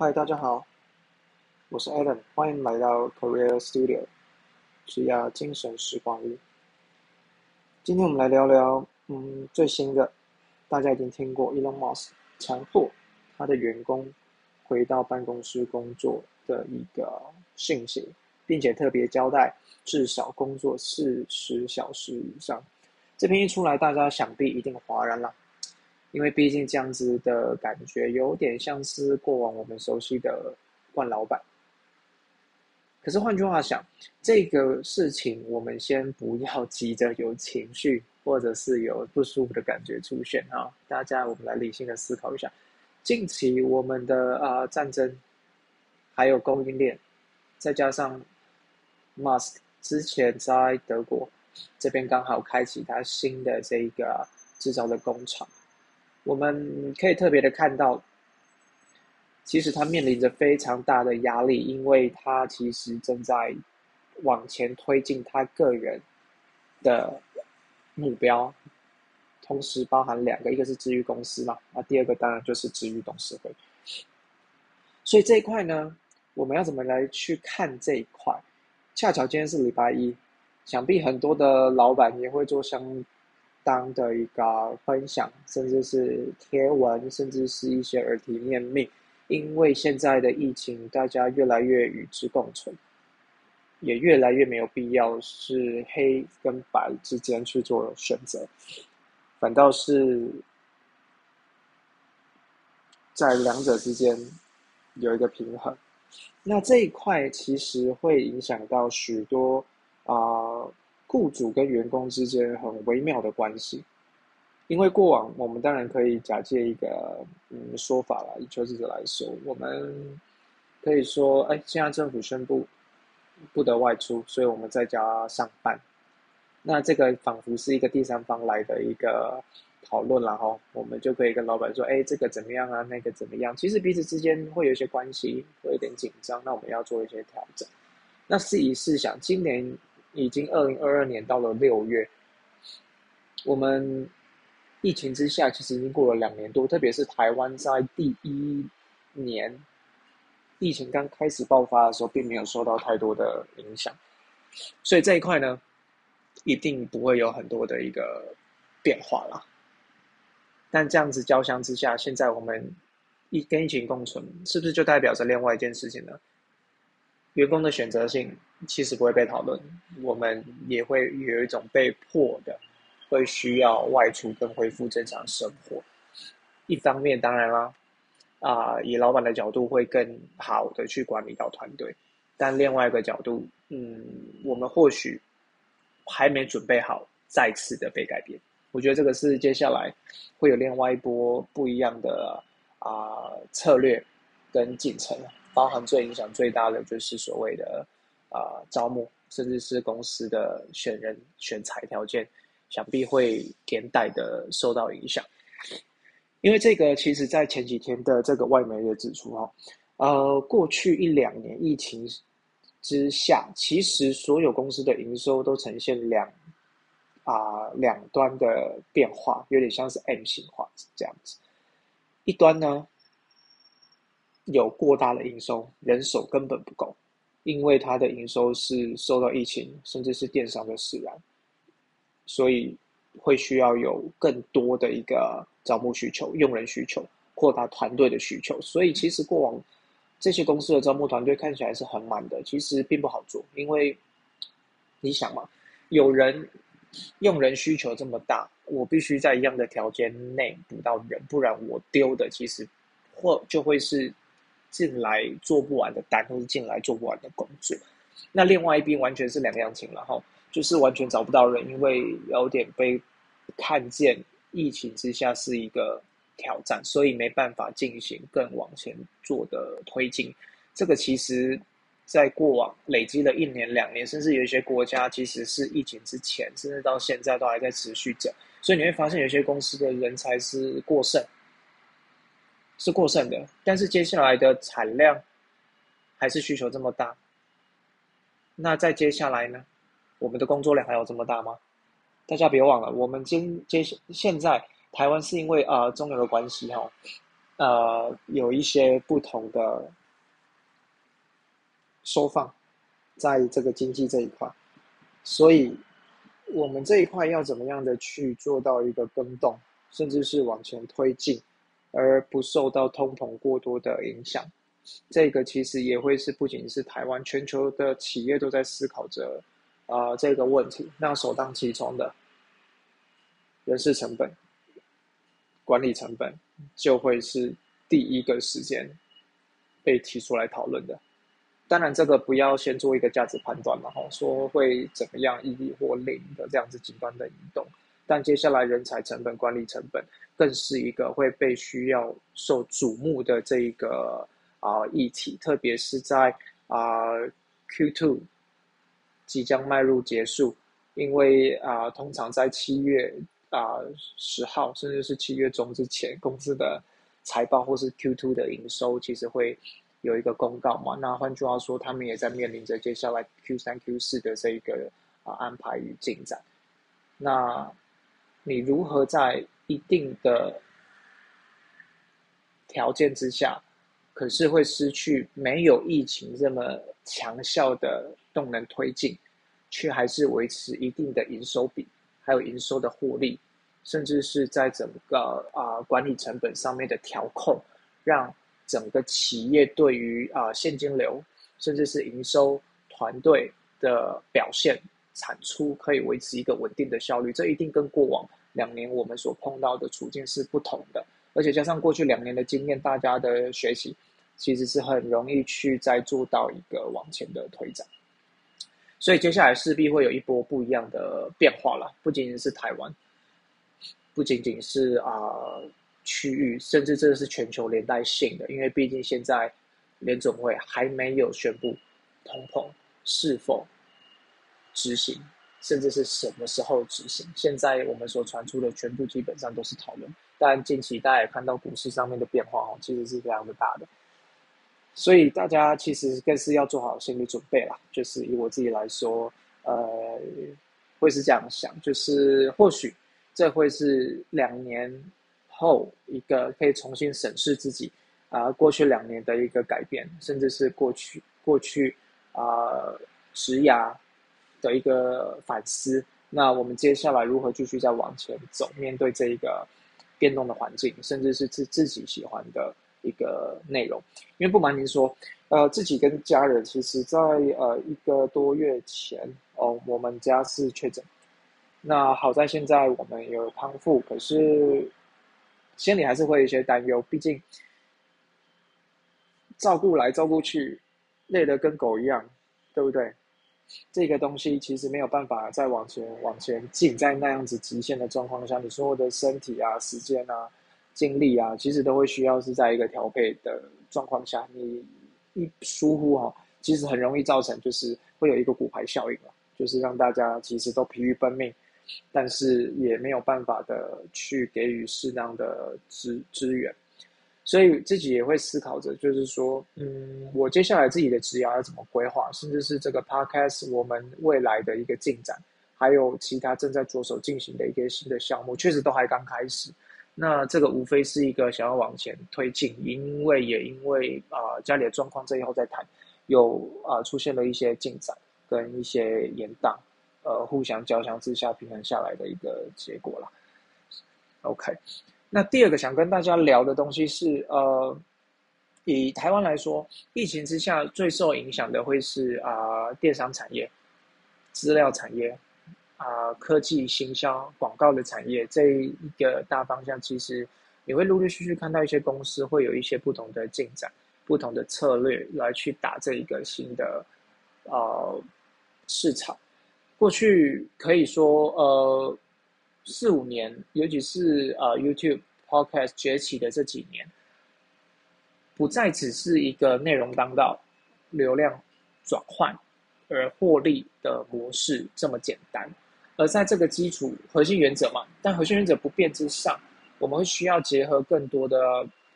嗨，大家好，我是 Adam，欢迎来到 Career Studio，职业精神时光屋。今天我们来聊聊，嗯，最新的，大家已经听过 Elon Musk 强迫他的员工回到办公室工作的一个信息，并且特别交代至少工作四十小时以上。这篇一出来，大家想必一定哗然了。因为毕竟这样子的感觉有点像是过往我们熟悉的惯老板。可是换句话想，这个事情我们先不要急着有情绪或者是有不舒服的感觉出现啊！大家我们来理性的思考一下，近期我们的啊战争，还有供应链，再加上 Musk 之前在德国这边刚好开启他新的这个制造的工厂。我们可以特别的看到，其实他面临着非常大的压力，因为他其实正在往前推进他个人的目标，同时包含两个，一个是治愈公司嘛，那第二个当然就是治愈董事会。所以这一块呢，我们要怎么来去看这一块？恰巧今天是礼拜一，想必很多的老板也会做相。当的一个分享，甚至是贴文，甚至是一些耳提面命，因为现在的疫情，大家越来越与之共存，也越来越没有必要是黑跟白之间去做选择，反倒是，在两者之间有一个平衡。那这一块其实会影响到许多啊。雇主跟员工之间很微妙的关系，因为过往我们当然可以假借一个嗯说法了，以求职者来说，我们可以说，哎，现在政府宣布不得外出，所以我们在家上班。那这个仿佛是一个第三方来的一个讨论然后我们就可以跟老板说，哎，这个怎么样啊？那个怎么样？其实彼此之间会有一些关系，会有点紧张，那我们要做一些调整。那试一试想，今年。已经二零二二年到了六月，我们疫情之下其实已经过了两年多，特别是台湾在第一年疫情刚开始爆发的时候，并没有受到太多的影响，所以这一块呢，一定不会有很多的一个变化啦。但这样子交相之下，现在我们一跟疫情共存，是不是就代表着另外一件事情呢？员工的选择性。其实不会被讨论，我们也会有一种被迫的，会需要外出跟恢复正常生活。一方面，当然啦，啊，以老板的角度会更好的去管理到团队，但另外一个角度，嗯，我们或许还没准备好再次的被改变。我觉得这个是接下来会有另外一波不一样的啊策略跟进程，包含最影响最大的就是所谓的。啊，招募甚至是公司的选人选材条件，想必会连带的受到影响。因为这个，其实在前几天的这个外媒也指出哈，呃，过去一两年疫情之下，其实所有公司的营收都呈现两啊两端的变化，有点像是 M 型化这样子。一端呢有过大的营收，人手根本不够。因为它的营收是受到疫情，甚至是电商的使然，所以会需要有更多的一个招募需求、用人需求、扩大团队的需求。所以其实过往这些公司的招募团队看起来是很满的，其实并不好做。因为你想嘛，有人用人需求这么大，我必须在一样的条件内补到人，不然我丢的其实或就会是。进来做不完的单，或是进来做不完的工作，那另外一边完全是两样情了哈，就是完全找不到人，因为有点被看见疫情之下是一个挑战，所以没办法进行更往前做的推进。这个其实，在过往累积了一年、两年，甚至有一些国家，其实是疫情之前，甚至到现在都还在持续着，所以你会发现有些公司的人才是过剩。是过剩的，但是接下来的产量还是需求这么大。那再接下来呢？我们的工作量还有这么大吗？大家别忘了，我们今接现在台湾是因为啊中流的关系哈，呃有一些不同的收放在这个经济这一块，所以我们这一块要怎么样的去做到一个更动，甚至是往前推进，而不受到通膨过多的影响。这个其实也会是不仅是台湾，全球的企业都在思考着啊这个问题。那首当其冲的人事成本、管理成本，就会是第一个时间被提出来讨论的。当然，这个不要先做一个价值判断了哈，说会怎么样一或零的这样子极端的移动。但接下来人才成本、管理成本，更是一个会被需要受瞩目的这一个。啊，议题，特别是在啊 Q2 即将迈入结束，因为啊，通常在七月啊十号，甚至是七月中之前，公司的财报或是 Q2 的营收，其实会有一个公告嘛。那换句话说，他们也在面临着接下来 Q 三、Q 四的这一个啊安排与进展。那你如何在一定的条件之下？可是会失去没有疫情这么强效的动能推进，却还是维持一定的营收比，还有营收的获利，甚至是在整个啊管理成本上面的调控，让整个企业对于啊现金流，甚至是营收团队的表现产出可以维持一个稳定的效率，这一定跟过往两年我们所碰到的处境是不同的，而且加上过去两年的经验，大家的学习。其实是很容易去再做到一个往前的推展，所以接下来势必会有一波不一样的变化了。不仅仅是台湾，不仅仅是啊区域，甚至这是全球连带性的。因为毕竟现在联总会还没有宣布通膨是否执行，甚至是什么时候执行。现在我们所传出的全部基本上都是讨论。但近期大家也看到股市上面的变化哦，其实是非常的大的。所以大家其实更是要做好心理准备啦。就是以我自己来说，呃，会是这样想，就是或许这会是两年后一个可以重新审视自己啊过去两年的一个改变，甚至是过去过去啊职涯的一个反思。那我们接下来如何继续再往前走，面对这一个变动的环境，甚至是自自己喜欢的。一个内容，因为不瞒您说，呃，自己跟家人其实，在呃一个多月前哦，我们家是确诊。那好在现在我们有康复，可是心里还是会有一些担忧，毕竟照顾来照顾去，累得跟狗一样，对不对？这个东西其实没有办法再往前往前进，在那样子极限的状况下，你所有的身体啊、时间啊。精力啊，其实都会需要是在一个调配的状况下，你一疏忽哈，其实很容易造成就是会有一个骨牌效应了，就是让大家其实都疲于奔命，但是也没有办法的去给予适当的支支援，所以自己也会思考着，就是说，嗯，我接下来自己的职业要怎么规划，甚至是这个 podcast 我们未来的一个进展，还有其他正在着手进行的一些新的项目，确实都还刚开始。那这个无非是一个想要往前推进，因为也因为啊家里的状况，这以后再谈，有啊出现了一些进展跟一些延宕，呃互相交相之下平衡下来的一个结果了。OK，那第二个想跟大家聊的东西是，呃，以台湾来说，疫情之下最受影响的会是啊电商产业、资料产业。啊，科技、行销、广告的产业这一个大方向，其实你会陆陆续续看到一些公司会有一些不同的进展、不同的策略来去打这一个新的呃市场。过去可以说，呃，四五年，尤其是呃 YouTube Podcast 崛起的这几年，不再只是一个内容当道、流量转换而获利的模式这么简单。而在这个基础核心原则嘛，但核心原则不变之上，我们会需要结合更多的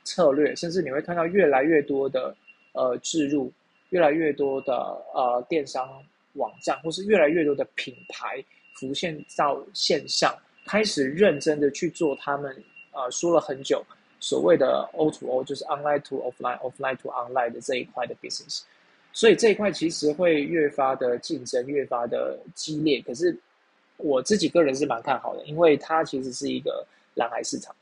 策略，甚至你会看到越来越多的呃置入，越来越多的呃电商网站，或是越来越多的品牌浮现到线上，开始认真的去做他们啊说了很久，所谓的 O to O，就是 Online to Offline，Offline to Online 的这一块的 business。所以这一块其实会越发的竞争，越发的激烈。可是我自己个人是蛮看好的，因为它其实是一个蓝海市场。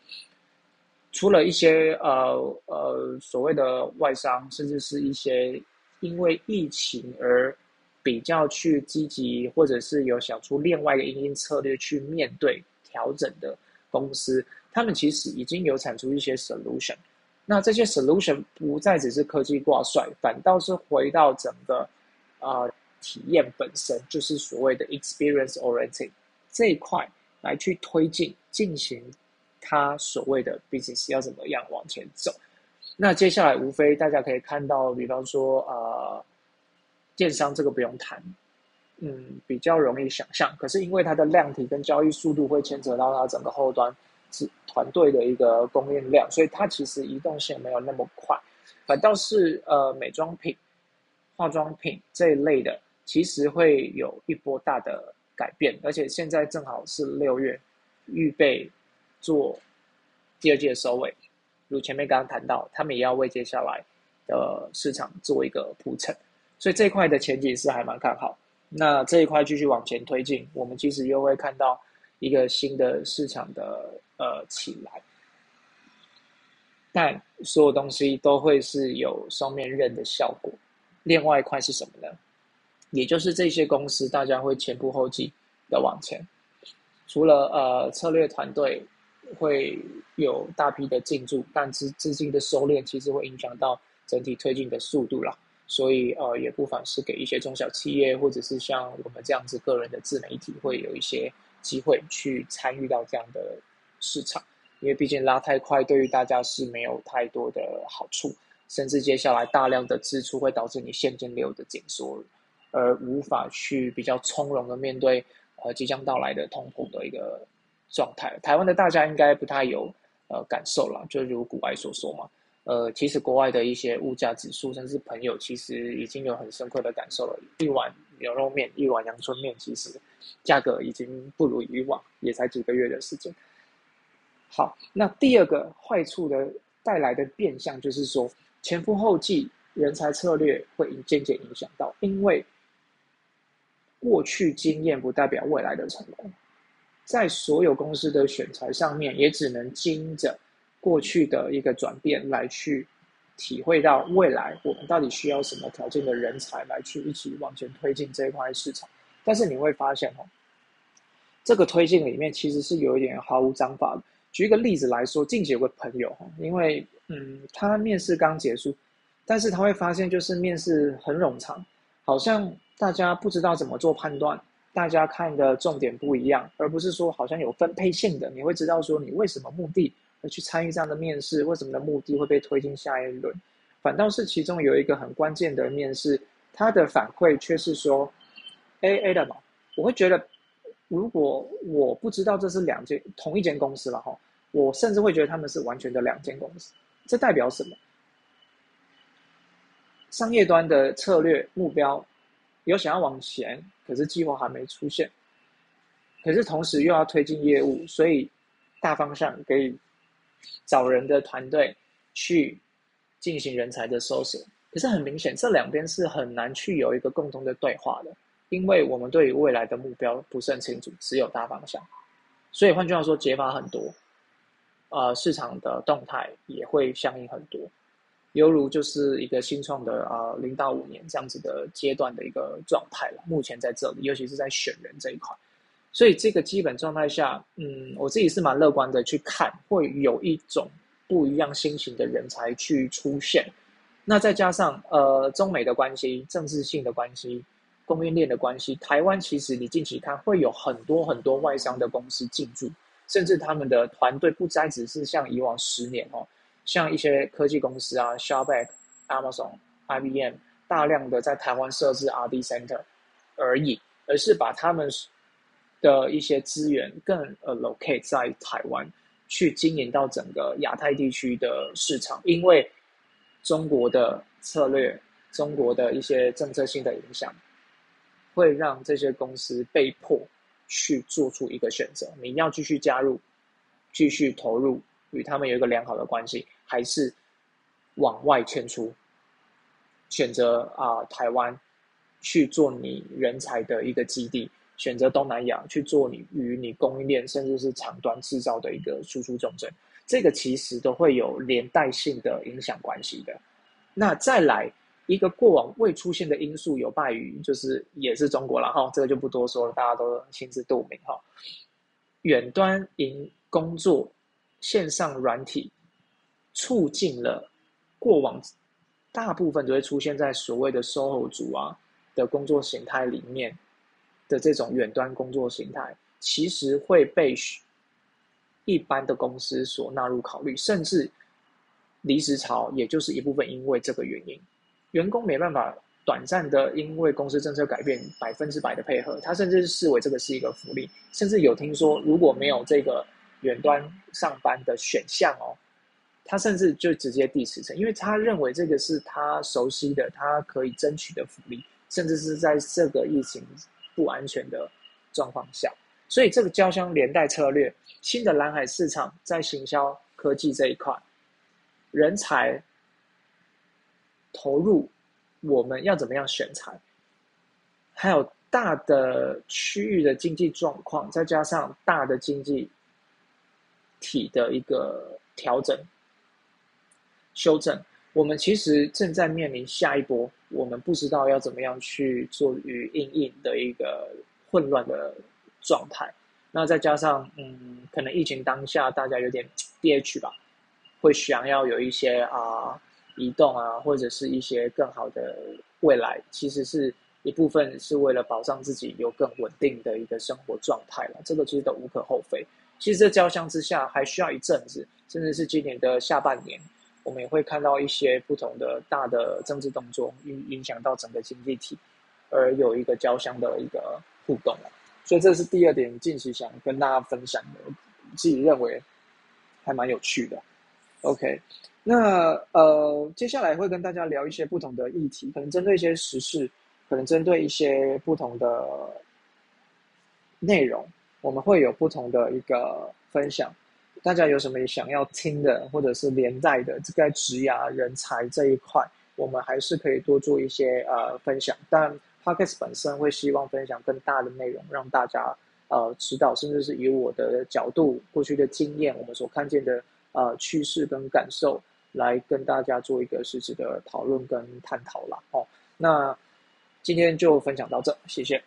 除了一些呃呃所谓的外商，甚至是一些因为疫情而比较去积极，或者是有想出另外一个营运策略去面对调整的公司，他们其实已经有产出一些 solution。那这些 solution 不再只是科技挂帅，反倒是回到整个啊体验本身，就是所谓的 experience oriented 这一块来去推进进行它所谓的 business 要怎么样往前走。那接下来无非大家可以看到，比方说啊电商这个不用谈，嗯比较容易想象，可是因为它的量体跟交易速度会牵扯到它整个后端。是团队的一个供应量，所以它其实移动性没有那么快，反倒是呃美妆品、化妆品这一类的，其实会有一波大的改变，而且现在正好是六月，预备做第二季的收尾，如前面刚刚谈到，他们也要为接下来的市场做一个铺陈，所以这块的前景是还蛮看好。那这一块继续往前推进，我们其实又会看到一个新的市场的。呃，起来，但所有东西都会是有双面刃的效果。另外一块是什么呢？也就是这些公司，大家会前仆后继的往前。除了呃策略团队会有大批的进驻，但资资金的收敛其实会影响到整体推进的速度啦。所以呃，也不妨是给一些中小企业，或者是像我们这样子个人的自媒体，会有一些机会去参与到这样的。市场，因为毕竟拉太快，对于大家是没有太多的好处，甚至接下来大量的支出会导致你现金流的紧缩，而无法去比较从容的面对呃即将到来的通膨的一个状态。台湾的大家应该不太有呃感受了，就如古外所说嘛，呃，其实国外的一些物价指数，甚至朋友其实已经有很深刻的感受了。一碗牛肉面，一碗阳春面，其实价格已经不如以往，也才几个月的时间。好，那第二个坏处的带来的变相就是说，前赴后继人才策略会渐渐影响到，因为过去经验不代表未来的成功，在所有公司的选材上面，也只能经着过去的一个转变来去体会到未来我们到底需要什么条件的人才来去一起往前推进这一块市场。但是你会发现哦，这个推进里面其实是有一点毫无章法的。举一个例子来说，近期有个朋友哈，因为嗯，他面试刚结束，但是他会发现就是面试很冗长，好像大家不知道怎么做判断，大家看的重点不一样，而不是说好像有分配性的，你会知道说你为什么目的去参与这样的面试，为什么的目的会被推进下一轮，反倒是其中有一个很关键的面试，他的反馈却是说 A A 的嘛，我会觉得。如果我不知道这是两间同一间公司了哈，我甚至会觉得他们是完全的两间公司。这代表什么？商业端的策略目标有想要往前，可是计划还没出现。可是同时又要推进业务，所以大方向可以找人的团队去进行人才的搜索。可是很明显，这两边是很难去有一个共同的对话的。因为我们对于未来的目标不是很清楚，只有大方向，所以换句话说，解法很多，呃，市场的动态也会相应很多，犹如就是一个新创的啊零到五年这样子的阶段的一个状态了。目前在这里，尤其是在选人这一块，所以这个基本状态下，嗯，我自己是蛮乐观的去看，会有一种不一样心情的人才去出现。那再加上呃中美的关系、政治性的关系。供应链的关系，台湾其实你近期看会有很多很多外商的公司进驻，甚至他们的团队不再只是像以往十年哦，像一些科技公司啊 s h o p b a c k Amazon、IBM 大量的在台湾设置 R&D center 而已，而是把他们的一些资源更呃 locate 在台湾，去经营到整个亚太地区的市场，因为中国的策略、中国的一些政策性的影响。会让这些公司被迫去做出一个选择：你要继续加入、继续投入与他们有一个良好的关系，还是往外迁出，选择啊台湾去做你人才的一个基地，选择东南亚去做你与你供应链甚至是长端制造的一个输出重镇，这个其实都会有连带性的影响关系的。那再来一个过往未出现的因素，有败于就是也是中国了哈，这个就不多说了，大家都心知肚明哈。远端营工作。线上软体促进了过往大部分都会出现在所谓的 SOHO 族啊的工作形态里面的这种远端工作形态，其实会被一般的公司所纳入考虑，甚至离职潮也就是一部分因为这个原因，员工没办法短暂的因为公司政策改变百分之百的配合，他甚至是视为这个是一个福利，甚至有听说如果没有这个。远端上班的选项哦，他甚至就直接递辞呈，因为他认为这个是他熟悉的，他可以争取的福利，甚至是在这个疫情不安全的状况下，所以这个交相连带策略，新的蓝海市场在行销科技这一块，人才投入，我们要怎么样选材，还有大的区域的经济状况，再加上大的经济。体的一个调整、修正，我们其实正在面临下一波，我们不知道要怎么样去做与应应的一个混乱的状态。那再加上，嗯，可能疫情当下大家有点 DH 吧，会想要有一些啊移动啊，或者是一些更好的未来，其实是一部分是为了保障自己有更稳定的一个生活状态了。这个其实都无可厚非。其实这交相之下还需要一阵子，甚至是今年的下半年，我们也会看到一些不同的大的政治动作影影响到整个经济体，而有一个交相的一个互动所以这是第二点，近期想跟大家分享的，自己认为还蛮有趣的。OK，那呃接下来会跟大家聊一些不同的议题，可能针对一些时事，可能针对一些不同的内容。我们会有不同的一个分享，大家有什么想要听的，或者是连带的这个职涯人才这一块，我们还是可以多做一些呃分享。但 p o c k e t 本身会希望分享更大的内容，让大家呃知道，甚至是以我的角度、过去的经验，我们所看见的呃趋势跟感受，来跟大家做一个实质的讨论跟探讨啦。哦，那今天就分享到这，谢谢。